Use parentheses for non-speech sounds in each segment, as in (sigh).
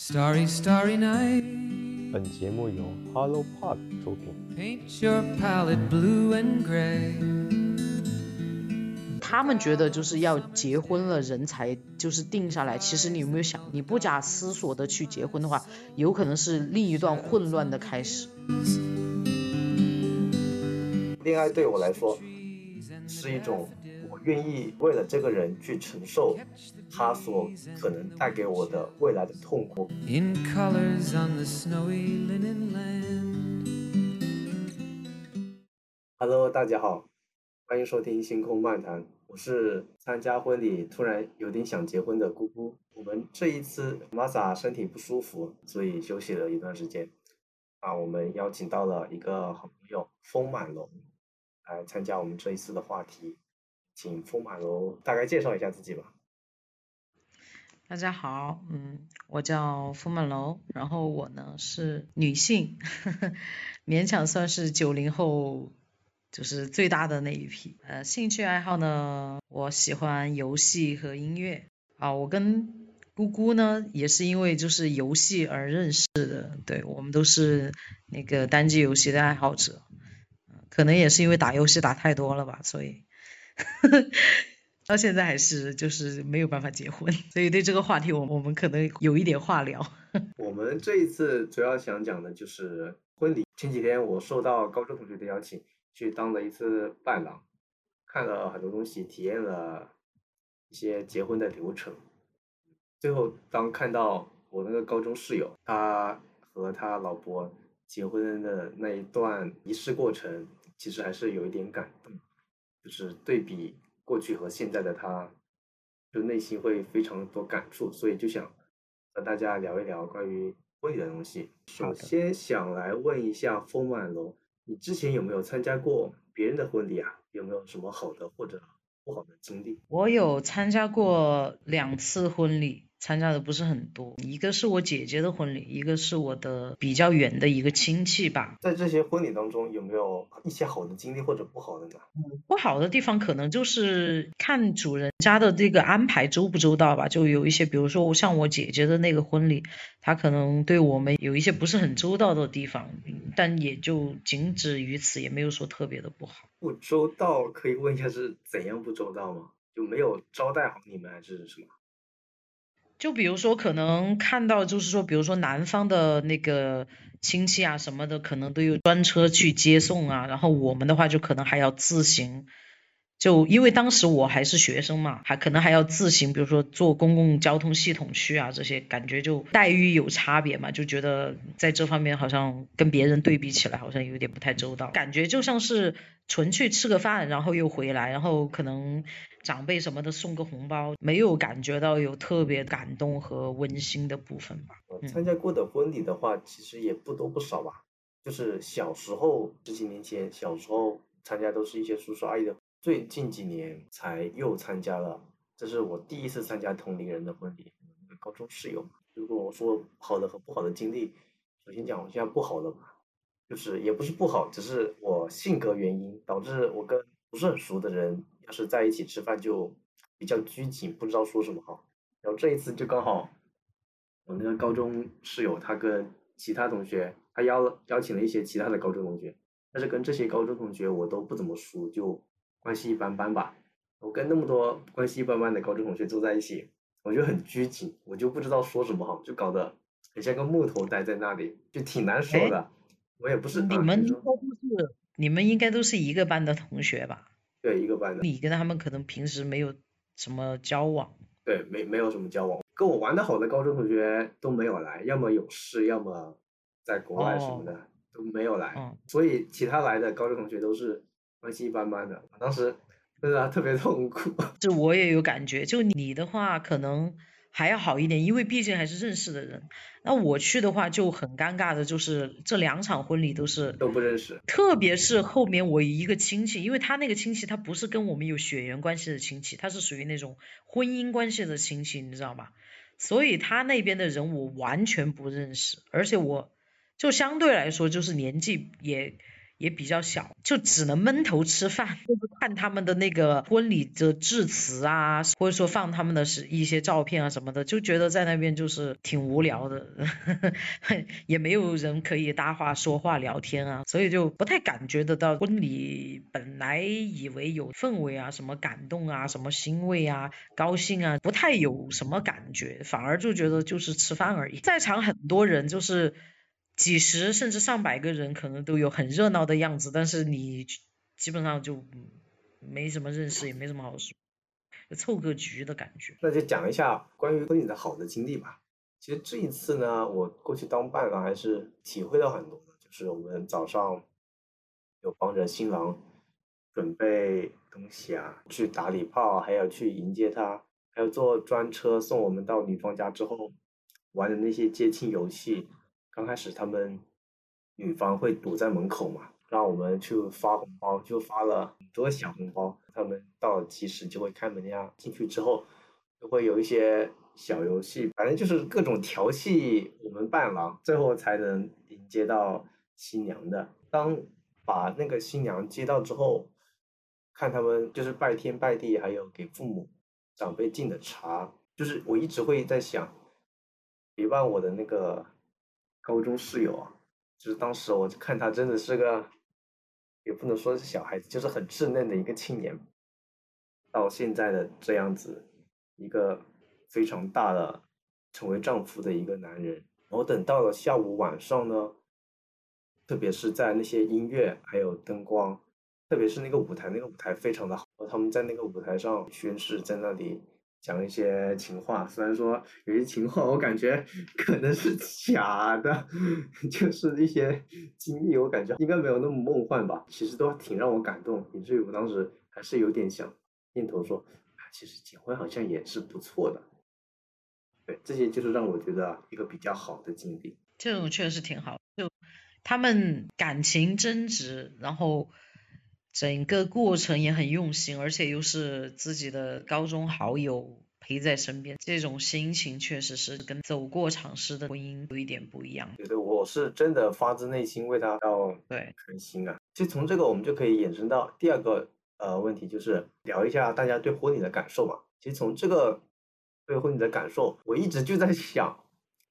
Starry, starry night. 本节目由 Hello Park 出品。Paint your palette blue and gray. 他们觉得就是要结婚了，人才就是定下来。其实你有没有想，你不假思索的去结婚的话，有可能是另一段混乱的开始。恋爱对我来说是一种我愿意为了这个人去承受他所可能带给我的未来的痛苦。In colors on the snowy linen land. Hello，大家好，欢迎收听星空漫谈，我是参加婚礼突然有点想结婚的姑姑。我们这一次 Masa 身体不舒服，所以休息了一段时间。啊，我们邀请到了一个好朋友丰满楼来参加我们这一次的话题，请风满楼大概介绍一下自己吧。大家好，嗯，我叫付满楼，然后我呢是女性，呵 (laughs) 呵勉强算是九零后，就是最大的那一批。呃，兴趣爱好呢，我喜欢游戏和音乐啊。我跟姑姑呢也是因为就是游戏而认识的，对我们都是那个单机游戏的爱好者，可能也是因为打游戏打太多了吧，所以。(laughs) 到现在还是就是没有办法结婚，所以对这个话题我我们可能有一点话聊。(laughs) 我们这一次主要想讲的就是婚礼。前几天我受到高中同学的邀请，去当了一次伴郎，看了很多东西，体验了一些结婚的流程。最后，当看到我那个高中室友，他和他老婆结婚的那一段仪式过程，其实还是有一点感动，就是对比过去和现在的他，就内心会非常多感触，所以就想和大家聊一聊关于婚礼的东西。首先想来问一下风满楼，你之前有没有参加过别人的婚礼啊？有没有什么好的或者不好的经历？我有参加过两次婚礼，参加的不是很多，一个是我姐姐的婚礼，一个是我的比较远的一个亲戚吧。在这些婚礼当中，有没有一些好的经历或者不好的呢？不好的地方可能就是看主人家的这个安排周不周到吧，就有一些，比如说像我姐姐的那个婚礼，她可能对我们有一些不是很周到的地方，嗯但也就仅止于此，也没有说特别的不好。不周到，可以问一下是怎样不周到吗？就没有招待好你们，还是什么？就比如说，可能看到就是说，比如说南方的那个亲戚啊什么的，可能都有专车去接送啊，然后我们的话就可能还要自行。就因为当时我还是学生嘛，还可能还要自行，比如说坐公共交通系统去啊，这些感觉就待遇有差别嘛，就觉得在这方面好像跟别人对比起来好像有点不太周到，感觉就像是纯去吃个饭，然后又回来，然后可能长辈什么的送个红包，没有感觉到有特别感动和温馨的部分吧。参加过的婚礼的话，其实也不多不少吧。就是小时候十几年前，小时候参加都是一些叔叔阿姨的，最近几年才又参加了。这是我第一次参加同龄人的婚礼，高中室友。如果我说好的和不好的经历，首先讲一下不好的吧，就是也不是不好，只是我性格原因导致我跟不是很熟的人，要是在一起吃饭就比较拘谨，不知道说什么好。然后这一次就刚好我那个高中室友，他跟其他同学，他邀邀请了一些其他的高中同学，但是跟这些高中同学我都不怎么熟，就关系一般般吧。我跟那么多关系一般般的高中同学坐在一起，我就很拘谨，我就不知道说什么好，就搞得很像个木头待在那里，就挺难受哎的。我也不是你们应该都是你们应该都是一个班的同学吧？对一个班的，你跟他们可能平时没有什么交往。对没没有什么交往，跟我玩的好的高中同学都没有来，要么有事，要么在国外什么的、都没有来。嗯，所以其他来的高中同学都是关系一般般的，当时真的特别痛苦。(laughs) 这我也有感觉。就你的话，可能还要好一点，因为毕竟还是认识的人。那我去的话就很尴尬的，就是这两场婚礼都是都不认识，特别是后面我一个亲戚，因为他那个亲戚他不是跟我们有血缘关系的亲戚，他是属于那种婚姻关系的亲戚，你知道吧？所以他那边的人我完全不认识，而且我就相对来说就是年纪也也比较小，就只能闷头吃饭，就是看他们的那个婚礼的致辞啊，或者说放他们的是一些照片啊什么的，就觉得在那边就是挺无聊的，(laughs) 也没有人可以搭话说话聊天啊，所以就不太感觉得到婚礼本来以为有氛围啊，什么感动啊，什么欣慰啊，高兴啊，不太有什么感觉，反而就觉得就是吃饭而已，在场很多人就是。几十甚至上百个人可能都有很热闹的样子，但是你基本上就没什么认识，也没什么好说，就凑个局的感觉。那就讲一下关于婚礼的好的经历吧。其实这一次呢，我过去当伴郎还是体会到很多的，就是我们早上有帮着新郎准备东西啊，去打礼炮，还要去迎接他，还有坐专车送我们到女方家之后玩的那些接亲游戏。刚开始他们女方会堵在门口嘛，让我们去发红包，就发了很多小红包。他们到了及时就会开门呀，进去之后就会有一些小游戏，反正就是各种调戏我们伴郎，最后才能迎接到新娘的。当把那个新娘接到之后，看他们就是拜天拜地，还有给父母长辈敬的茶，就是我一直会在想，陪伴我的那个。高中室友啊，就是当时我就看他真的是个，也不能说是小孩子，就是很稚嫩的一个青年，到现在的这样子，一个非常大的成为丈夫的一个男人。然后等到了下午晚上呢，特别是在那些音乐还有灯光，特别是那个舞台，那个舞台非常的好，他们在那个舞台上宣誓，在那里。讲一些情话，虽然说有些情话我感觉可能是假的，(laughs) 就是一些经历，我感觉应该没有那么梦幻吧。其实都挺让我感动，以至于我当时还是有点想念头说，其实结婚好像也是不错的。对，这些就是让我觉得一个比较好的经历。这种确实挺好，就他们感情真挚，然后。整个过程也很用心，而且又是自己的高中好友陪在身边，这种心情确实是跟走过场式的婚姻有一点不一样。对对，我是真的发自内心为他要对开心啊。其实从这个我们就可以衍生到第二个呃问题，就是聊一下大家对婚礼的感受嘛。其实从这个对婚礼的感受，我一直就在想。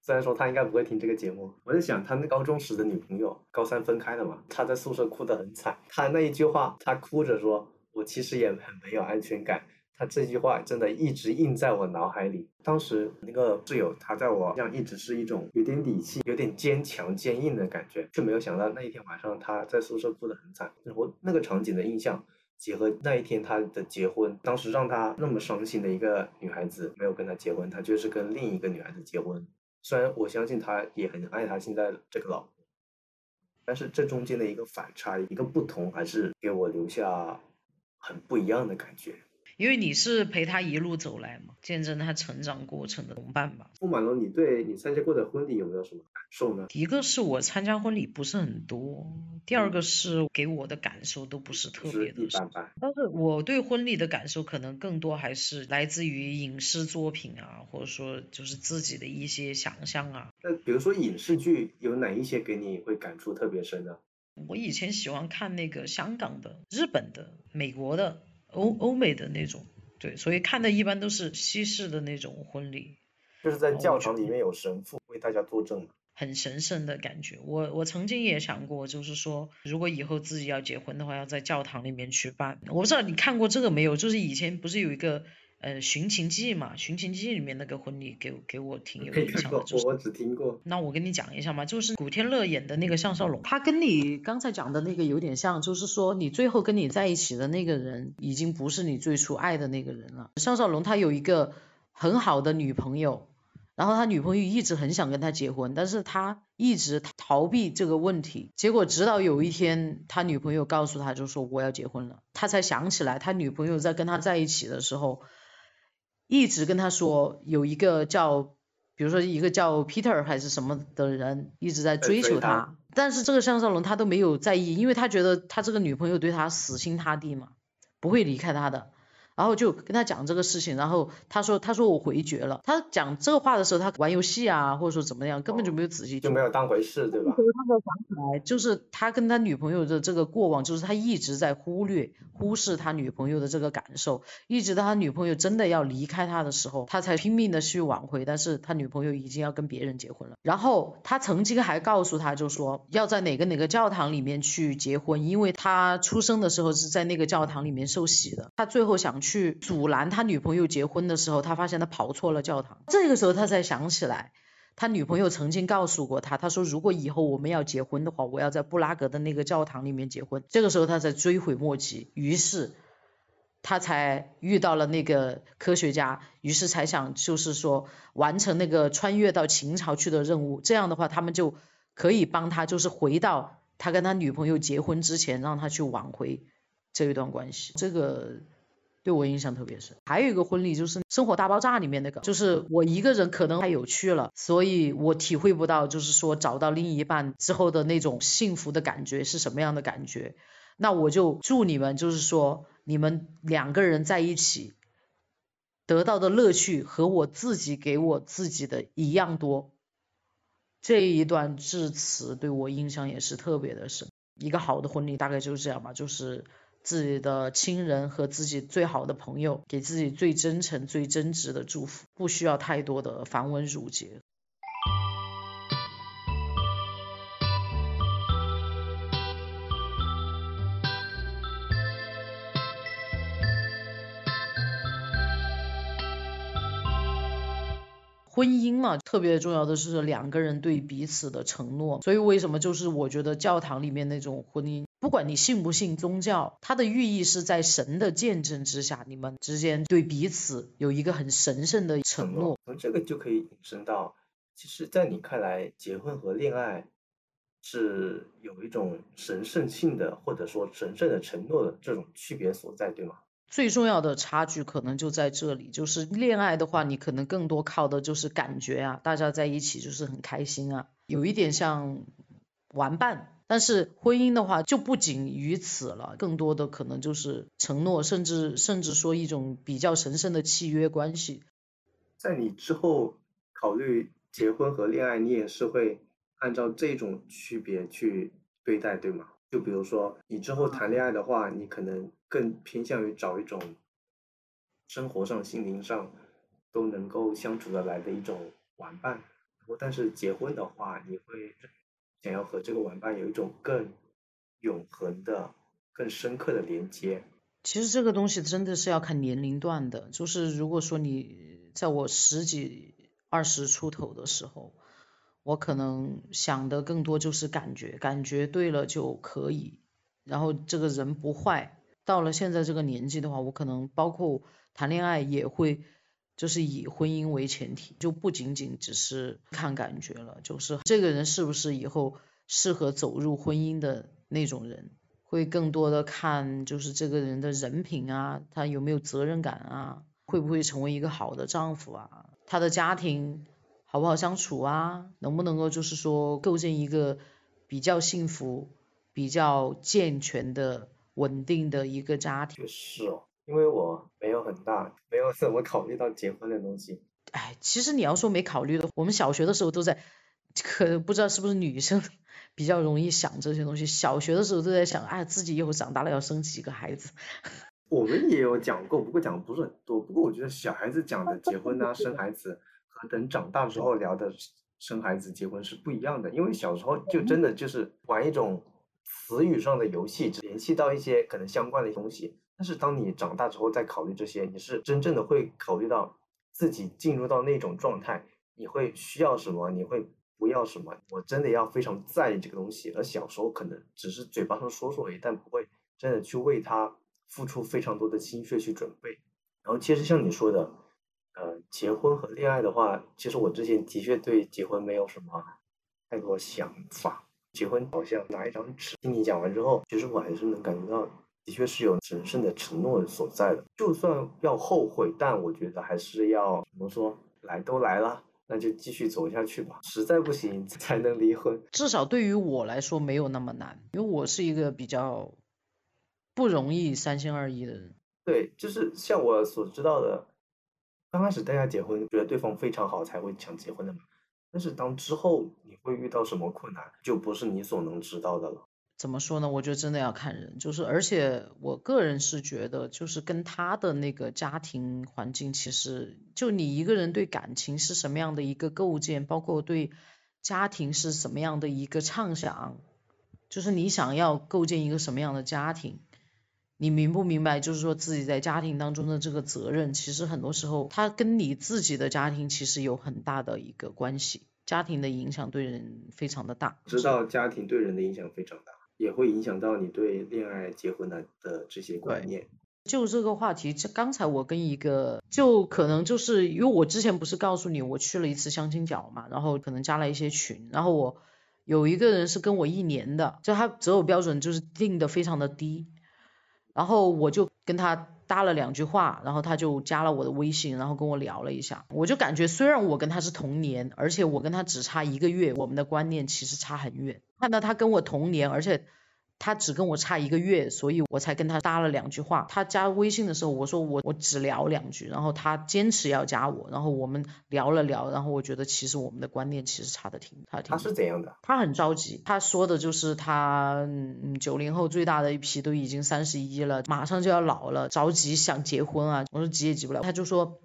虽然说他应该不会听这个节目，我在想他那高中时的女朋友，高三分开了嘛，他在宿舍哭得很惨。他那一句话，他哭着说：“我其实也很没有安全感。”他这句话真的一直印在我脑海里。当时那个室友，他在我这样一直是一种有点理气、有点坚强、坚硬的感觉，却没有想到那一天晚上他在宿舍哭得很惨。然后那个场景的印象，结合那一天他的结婚，当时让他那么伤心的一个女孩子没有跟他结婚，他就是跟另一个女孩子结婚。虽然我相信他也很爱他现在这个老婆，但是这中间的一个反差、一个不同，还是给我留下很不一样的感觉。因为你是陪他一路走来嘛，见证他成长过程的同伴吧。傅满龙，你对你参加过的婚礼有没有什么感受呢？一个是我参加婚礼不是很多，第二个是给我的感受都不是特别的。一般般。但是我对婚礼的感受可能更多还是来自于影视作品啊，或者说就是自己的一些想象啊。那比如说影视剧有哪一些给你会感触特别深呢？我以前喜欢看那个香港的、日本的、美国的。欧欧美的那种，对，所以看的一般都是西式的那种婚礼，就是在教堂里面有神父为大家作证，很神圣的感觉。我我曾经也想过，就是说，如果以后自己要结婚的话，要在教堂里面去办。我不知道你看过这个没有？就是以前不是有一个。呃，寻秦记嘛，寻秦记里面那个婚礼给给我挺有印象的，就是我只听过。那我跟你讲一下嘛，就是古天乐演的那个项少龙，他跟你刚才讲的那个有点像，就是说你最后跟你在一起的那个人已经不是你最初爱的那个人了。项少龙他有一个很好的女朋友，然后他女朋友一直很想跟他结婚，但是他一直逃避这个问题，结果直到有一天他女朋友告诉他就说我要结婚了，他才想起来他女朋友在跟他在一起的时候。一直跟他说有一个叫，比如说一个叫 Peter 还是什么的人一直在追求他，但是这个向少龙他都没有在意，因为他觉得他这个女朋友对他死心塌地嘛，不会离开他的。然后就跟他讲这个事情，然后他说他说我回绝了。他讲这个话的时候，他玩游戏啊，或者说怎么样，根本就没有仔细听。就没有当回事，对吧？他才想起来，就是他跟他女朋友的这个过往，就是他一直在忽略、忽视他女朋友的这个感受，一直到他女朋友真的要离开他的时候，他才拼命的去挽回。但是他女朋友已经要跟别人结婚了。然后他曾经还告诉他，就说要在哪个哪个教堂里面去结婚，因为他出生的时候是在那个教堂里面受洗的。他最后想去去阻拦他女朋友结婚的时候，他发现他跑错了教堂。这个时候他才想起来。他女朋友曾经告诉过他，他说如果以后我们要结婚的话，我要在布拉格的那个教堂里面结婚。这个时候他才追悔莫及，于是他才遇到了那个科学家，于是才想就是说完成那个穿越到秦朝去的任务。这样的话，他们就可以帮他就是回到他跟他女朋友结婚之前，让他去挽回这一段关系。这个。对我印象特别深，还有一个婚礼就是《生活大爆炸》里面那个，就是我一个人可能太有趣了，所以我体会不到，就是说找到另一半之后的那种幸福的感觉是什么样的感觉。那我就祝你们，就是说你们两个人在一起得到的乐趣和我自己给我自己的一样多。这一段致辞对我印象也是特别的深。一个好的婚礼大概就是这样吧，就是。自己的亲人和自己最好的朋友，给自己最真诚、最真挚的祝福，不需要太多的繁文缛节。婚姻嘛，特别重要的是两个人对彼此的承诺。所以为什么就是我觉得教堂里面那种婚姻？不管你信不信宗教，它的寓意是在神的见证之下，你们之间对彼此有一个很神圣的承诺。从这个就可以引申到，其实，在你看来，结婚和恋爱是有一种神圣性的，或者说神圣的承诺的这种区别所在，对吗？最重要的差距可能就在这里，就是恋爱的话，你可能更多靠的就是感觉啊，大家在一起就是很开心啊，有一点像玩伴。但是婚姻的话就不仅于此了，更多的可能就是承诺，甚至甚至说一种比较神圣的契约关系。在你之后考虑结婚和恋爱，你也是会按照这种区别去对待，对吗？就比如说你之后谈恋爱的话，你可能更偏向于找一种生活上、心灵上都能够相处得来的一种玩伴。但是结婚的话，你会。想要和这个玩伴有一种更永恒的、更深刻的连接。其实这个东西真的是要看年龄段的，就是如果说你在我十几、二十出头的时候，我可能想的更多就是感觉，感觉对了就可以，然后这个人不坏。到了现在这个年纪的话，我可能包括谈恋爱也会。就是以婚姻为前提，就不仅仅只是看感觉了，就是这个人是不是以后适合走入婚姻的那种人，会更多的看就是这个人的人品啊，他有没有责任感啊，会不会成为一个好的丈夫啊，他的家庭好不好相处啊，能不能够就是说构建一个比较幸福、比较健全的、稳定的一个家庭。是哦。因为我没有很大，没有怎么考虑到结婚的东西。哎，其实你要说没考虑的，我们小学的时候都在，可不知道是不是女生比较容易想这些东西。小学的时候都在想，哎，自己以后长大了要生几个孩子。(laughs) 我们也有讲过，不过讲的不是很多。不过我觉得小孩子讲的结婚啊、生孩子，和等长大之后聊的生孩子、结婚是不一样的。因为小时候就真的就是玩一种词语上的游戏，联系到一些可能相关的东西。但是当你长大之后再考虑这些，你是真正的会考虑到自己进入到那种状态，你会需要什么，你会不要什么。我真的要非常在意这个东西，而小时候可能只是嘴巴上说说而已，但不会真的去为他付出非常多的心血去准备。然后其实像你说的，呃，结婚和恋爱的话，其实我之前的确对结婚没有什么太多想法。结婚好像拿一张纸。听你讲完之后，其实我还是能感觉到。的确是有神圣的承诺所在的，就算要后悔，但我觉得还是要怎么说，来都来了，那就继续走下去吧。实在不行 (laughs) 才能离婚。至少对于我来说没有那么难，因为我是一个比较不容易三心二意的人。对，就是像我所知道的，刚开始大家结婚觉得对方非常好才会想结婚的嘛。但是当之后你会遇到什么困难，就不是你所能知道的了。怎么说呢？我觉得真的要看人，就是而且我个人是觉得，就是跟他的那个家庭环境，其实就你一个人对感情是什么样的一个构建，包括对家庭是什么样的一个畅想，就是你想要构建一个什么样的家庭，你明不明白？就是说自己在家庭当中的这个责任，其实很多时候他跟你自己的家庭其实有很大的一个关系，家庭的影响对人非常的大。知道家庭对人的影响非常大。也会影响到你对恋爱、结婚的的这些观念。就这个话题，这刚才我跟一个，就可能就是因为我之前不是告诉你我去了一次相亲角嘛，然后可能加了一些群，然后我有一个人是跟我一年的，就他择偶标准就是定的非常的低，然后我就跟他搭了两句话，然后他就加了我的微信，然后跟我聊了一下，我就感觉虽然我跟他是同年，而且我跟他只差一个月，我们的观念其实差很远。看到他跟我同年，而且他只跟我差一个月，所以我才跟他搭了两句话。他加微信的时候，我说我我只聊两句，然后他坚持要加我，然后我们聊了聊，然后我觉得其实我们的观念其实差的挺，他挺。他是怎样的？他很着急，他说的就是他嗯九零后最大的一批都已经三十一了，马上就要老了，着急想结婚啊。我说急也急不了，他就说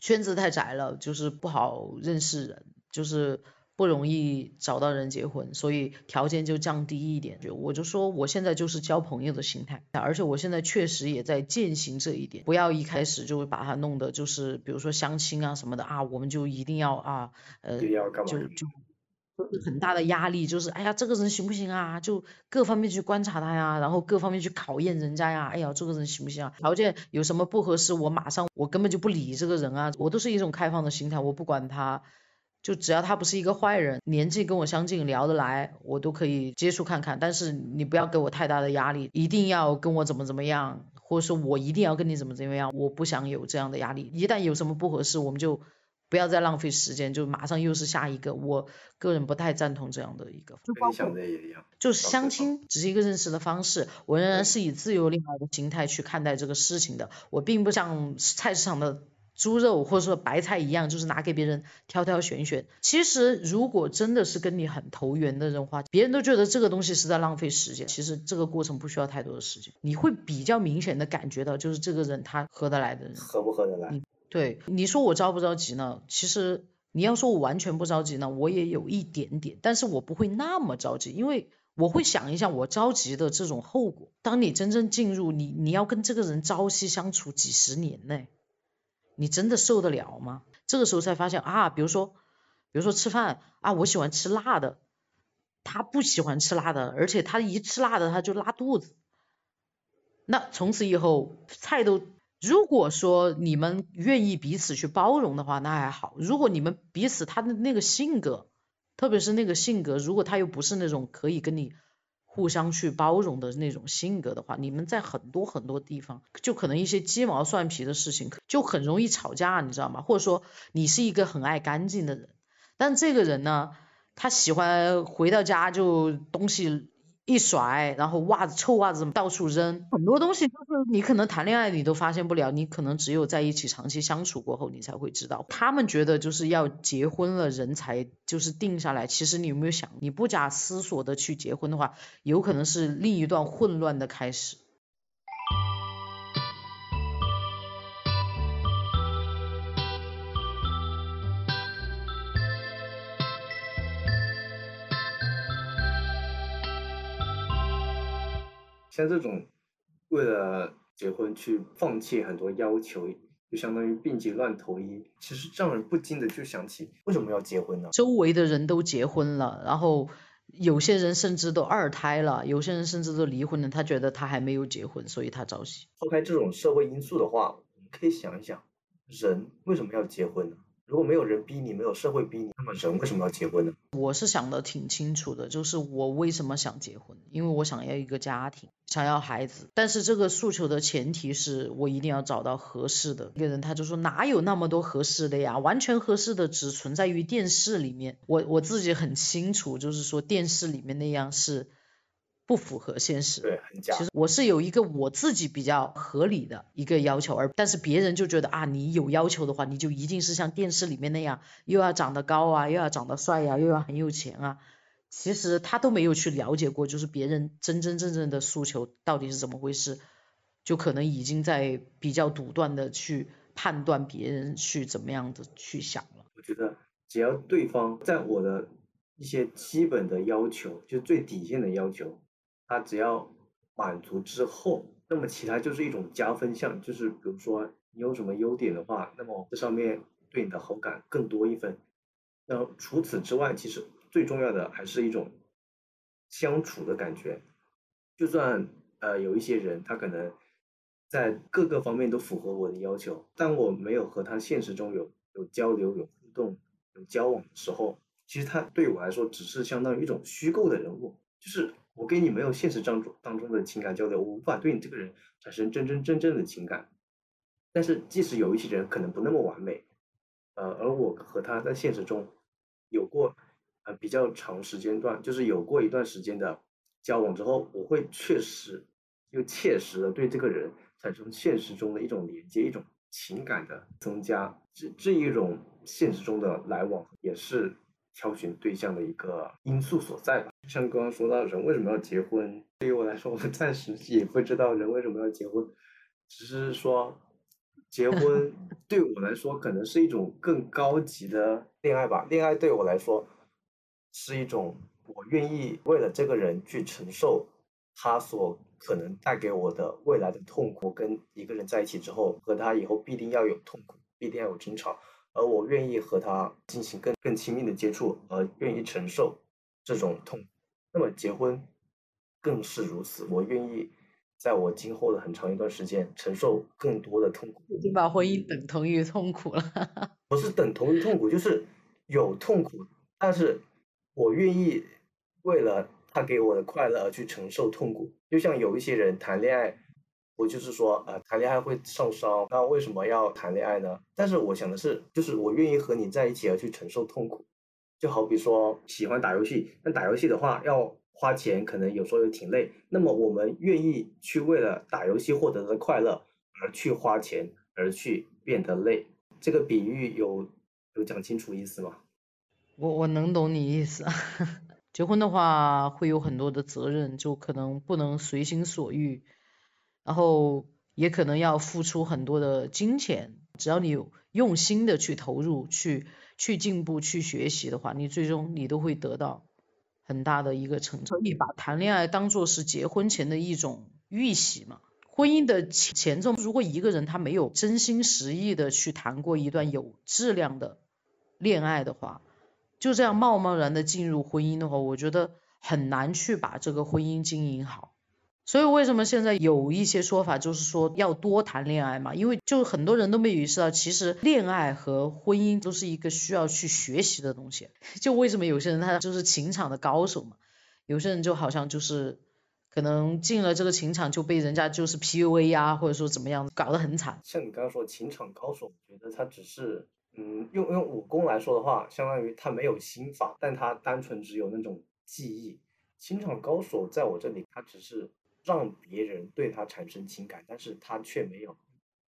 圈子太窄了，就是不好认识人，就是。不容易找到人结婚，所以条件就降低一点。就我就说，我现在就是交朋友的心态，而且我现在确实也在践行这一点。不要一开始就把它弄的，就是比如说相亲啊什么的啊，我们就一定要啊，呃，就就很大的压力，就是哎呀，这个人行不行啊？就各方面去观察他呀，然后各方面去考验人家呀。哎呀，这个人行不行啊？条件有什么不合适，我马上我根本就不理这个人啊。我都是一种开放的心态，我不管他。就只要他不是一个坏人，年纪跟我相近，聊得来，我都可以接触看看。但是你不要给我太大的压力，一定要跟我怎么怎么样，或者说我一定要跟你怎么怎么样，我不想有这样的压力。一旦有什么不合适，我们就不要再浪费时间，就马上又是下一个。我个人不太赞同这样的一个。就包括也一样。就是相亲只是一个认识的方式，我仍然是以自由恋爱的心态去看待这个事情的。我并不像菜市场的。猪肉或者说白菜一样，就是拿给别人挑挑选选。其实如果真的是跟你很投缘的人话，别人都觉得这个东西是在浪费时间。其实这个过程不需要太多的时间，你会比较明显的感觉到，就是这个人他合得来的人，合不合得来？对，你说我着不着急呢？其实你要说我完全不着急呢，我也有一点点，但是我不会那么着急，因为我会想一下我着急的这种后果。当你真正进入你，你要跟这个人朝夕相处几十年呢？你真的受得了吗？这个时候才发现啊，比如说，比如说吃饭啊，我喜欢吃辣的，他不喜欢吃辣的，而且他一吃辣的他就拉肚子。那从此以后菜都，如果说你们愿意彼此去包容的话，那还好。如果你们彼此他的那个性格，特别是那个性格，如果他又不是那种可以跟你。互相去包容的那种性格的话，你们在很多很多地方，就可能一些鸡毛蒜皮的事情，就很容易吵架，你知道吗？或者说你是一个很爱干净的人，但这个人呢，他喜欢回到家就东西。一甩，然后袜子臭袜子到处扔，很多东西就是你可能谈恋爱你都发现不了，你可能只有在一起长期相处过后你才会知道。他们觉得就是要结婚了人才就是定下来，其实你有没有想，你不假思索的去结婚的话，有可能是另一段混乱的开始。像这种为了结婚去放弃很多要求，就相当于病急乱投医。其实让人不禁的就想起，为什么要结婚呢？周围的人都结婚了，然后有些人甚至都二胎了，有些人甚至都离婚了。他觉得他还没有结婚，所以他着急。抛开这种社会因素的话，我们可以想一想，人为什么要结婚呢？如果没有人逼你，没有社会逼你，那么人为什么要结婚呢？我是想的挺清楚的，就是我为什么想结婚，因为我想要一个家庭，想要孩子。但是这个诉求的前提是我一定要找到合适的一个人。他就说哪有那么多合适的呀？完全合适的只存在于电视里面。我我自己很清楚，就是说电视里面那样是。不符合现实。对，很假。其实我是有一个我自己比较合理的一个要求，而但是别人就觉得啊，你有要求的话，你就一定是像电视里面那样，又要长得高啊，又要长得帅呀、又要很有钱啊。其实他都没有去了解过，就是别人真真正正的诉求到底是怎么回事，就可能已经在比较独断的去判断别人去怎么样的去想了。我觉得只要对方在我的一些基本的要求，就最底线的要求，他只要满足之后，那么其他就是一种加分项，就是比如说你有什么优点的话，那么这上面对你的好感更多一分。那除此之外，其实最重要的还是一种相处的感觉。就算呃有一些人他可能在各个方面都符合我的要求，但我没有和他现实中有有交流、有互动、有交往的时候，其实他对我来说只是相当于一种虚构的人物，就是我跟你没有现实当中当中的情感交流，我无法对你这个人产生真真正正的情感。但是即使有一些人可能不那么完美，呃，而我和他在现实中有过呃比较长时间段，就是有过一段时间的交往之后，我会确实又切实的对这个人产生现实中的一种连接，一种情感的增加。这这一种现实中的来往，也是挑选对象的一个因素所在吧。像刚刚说到人为什么要结婚，对于我来说，我暂时也不知道人为什么要结婚，只是说。结婚 (laughs) 对我来说可能是一种更高级的恋爱吧。恋爱对我来说是一种我愿意为了这个人去承受他所可能带给我的未来的痛苦。跟一个人在一起之后，和他以后必定要有痛苦，必定要有争吵，而我愿意和他进行更更亲密的接触，而愿意承受这种痛。那么结婚更是如此，我愿意。在我今后的很长一段时间，承受更多的痛苦，已经把婚姻等同于痛苦了。(laughs) 不是等同于痛苦，就是有痛苦，但是我愿意为了他给我的快乐而去承受痛苦。就像有一些人谈恋爱，我就是说，呃，谈恋爱会受伤，那为什么要谈恋爱呢？但是我想的是，就是我愿意和你在一起而去承受痛苦。就好比说喜欢打游戏，那打游戏的话要。花钱可能有时候也挺累，那么我们愿意去为了打游戏获得的快乐而去花钱，而去变得累。这个比喻有有讲清楚意思吗？我我能懂你意思。(laughs) 结婚的话会有很多的责任，就可能不能随心所欲，然后也可能要付出很多的金钱。只要你有用心的去投入、去去进步、去学习的话，你最终你都会得到。很大的一个成就，可以把谈恋爱当做是结婚前的一种预习嘛。婚姻的前奏，如果一个人他没有真心实意的去谈过一段有质量的恋爱的话，就这样贸贸然的进入婚姻的话，我觉得很难去把这个婚姻经营好。所以为什么现在有一些说法就是说要多谈恋爱嘛？因为就很多人都没有意识到，其实恋爱和婚姻都是一个需要去学习的东西。就为什么有些人他就是情场的高手嘛？有些人就好像就是可能进了这个情场就被人家就是 PUA 呀，或者说怎么样，搞得很惨。像你刚刚说情场高手，我觉得他只是嗯用用武功来说的话，相当于他没有心法，但他单纯只有那种技艺。情场高手在我这里，他只是。让别人对他产生情感，但是他却没有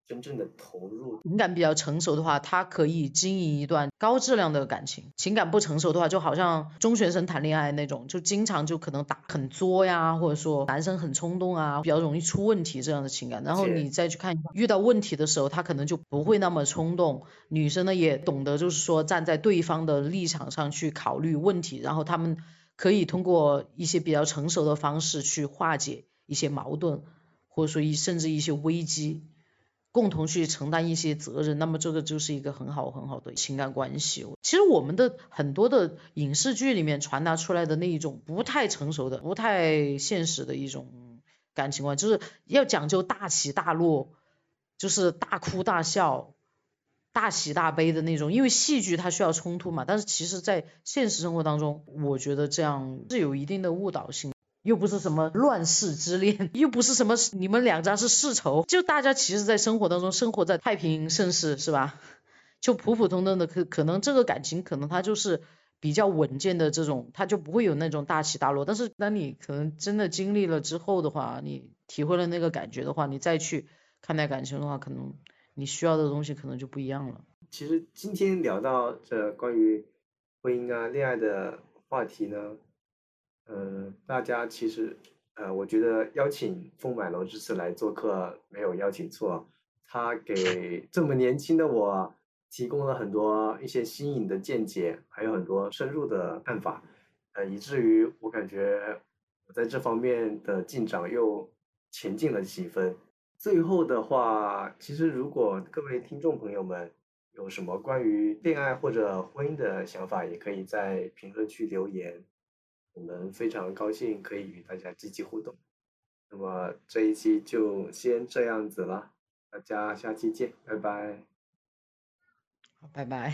真正的投入。情感比较成熟的话，他可以经营一段高质量的感情；情感不成熟的话，就好像中学生谈恋爱那种，就经常就可能打很作呀，或者说男生很冲动啊，比较容易出问题这样的情感。然后你再去看，遇到问题的时候，他可能就不会那么冲动。女生呢也懂得就是说站在对方的立场上去考虑问题，然后他们可以通过一些比较成熟的方式去化解。一些矛盾，或者说一甚至一些危机，共同去承担一些责任，那么这个就是一个很好很好的情感关系。其实我们的很多的影视剧里面传达出来的那一种不太成熟的、不太现实的一种感情观，就是要讲究大起大落，就是大哭大笑、大喜大悲的那种。因为戏剧它需要冲突嘛，但是其实在现实生活当中，我觉得这样是有一定的误导性。又不是什么乱世之恋，又不是什么你们两家是世仇，就大家其实，在生活当中生活在太平盛世，是吧？就普普通通的，可可能这个感情，可能它就是比较稳健的这种，他就不会有那种大起大落。但是当你可能真的经历了之后的话，你体会了那个感觉的话，你再去看待感情的话，可能你需要的东西可能就不一样了。其实今天聊到这关于婚姻啊、恋爱的话题呢，嗯，大家其实呃，我觉得邀请风满楼这次来做客没有邀请错，他给这么年轻的我。提供了很多一些新颖的见解，还有很多深入的看法，呃，以至于我感觉我在这方面的进展又前进了几分。最后的话，其实如果各位听众朋友们有什么关于恋爱或者婚姻的想法，也可以在评论区留言，我们非常高兴可以与大家积极互动。那么这一期就先这样子了，大家下期见，拜拜。拜拜。